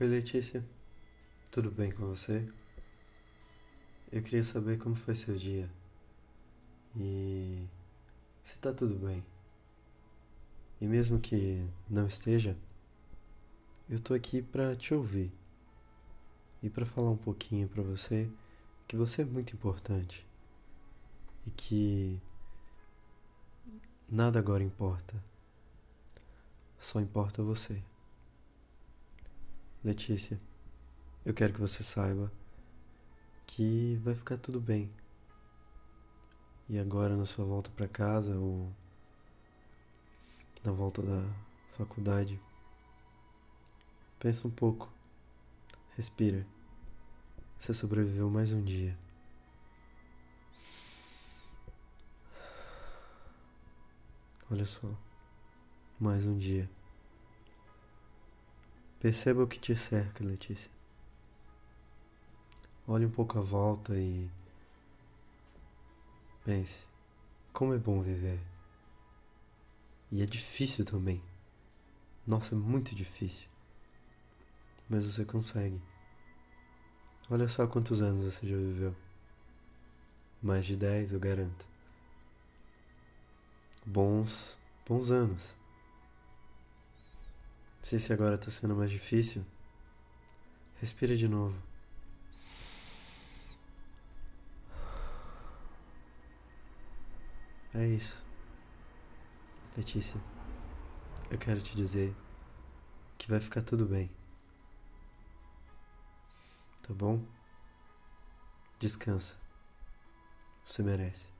Oi Letícia, tudo bem com você? Eu queria saber como foi seu dia e se tá tudo bem. E mesmo que não esteja, eu tô aqui pra te ouvir e pra falar um pouquinho pra você que você é muito importante e que nada agora importa, só importa você. Letícia, eu quero que você saiba que vai ficar tudo bem. E agora na sua volta para casa ou na volta da faculdade, pensa um pouco. Respira. Você sobreviveu mais um dia. Olha só. Mais um dia. Perceba o que te cerca, Letícia. Olhe um pouco à volta e pense: como é bom viver. E é difícil também. Nossa, é muito difícil. Mas você consegue. Olha só quantos anos você já viveu. Mais de 10, eu garanto. Bons, bons anos. Sei se agora está sendo mais difícil. Respira de novo. É isso. Letícia, eu quero te dizer que vai ficar tudo bem. Tá bom? Descansa. Você merece.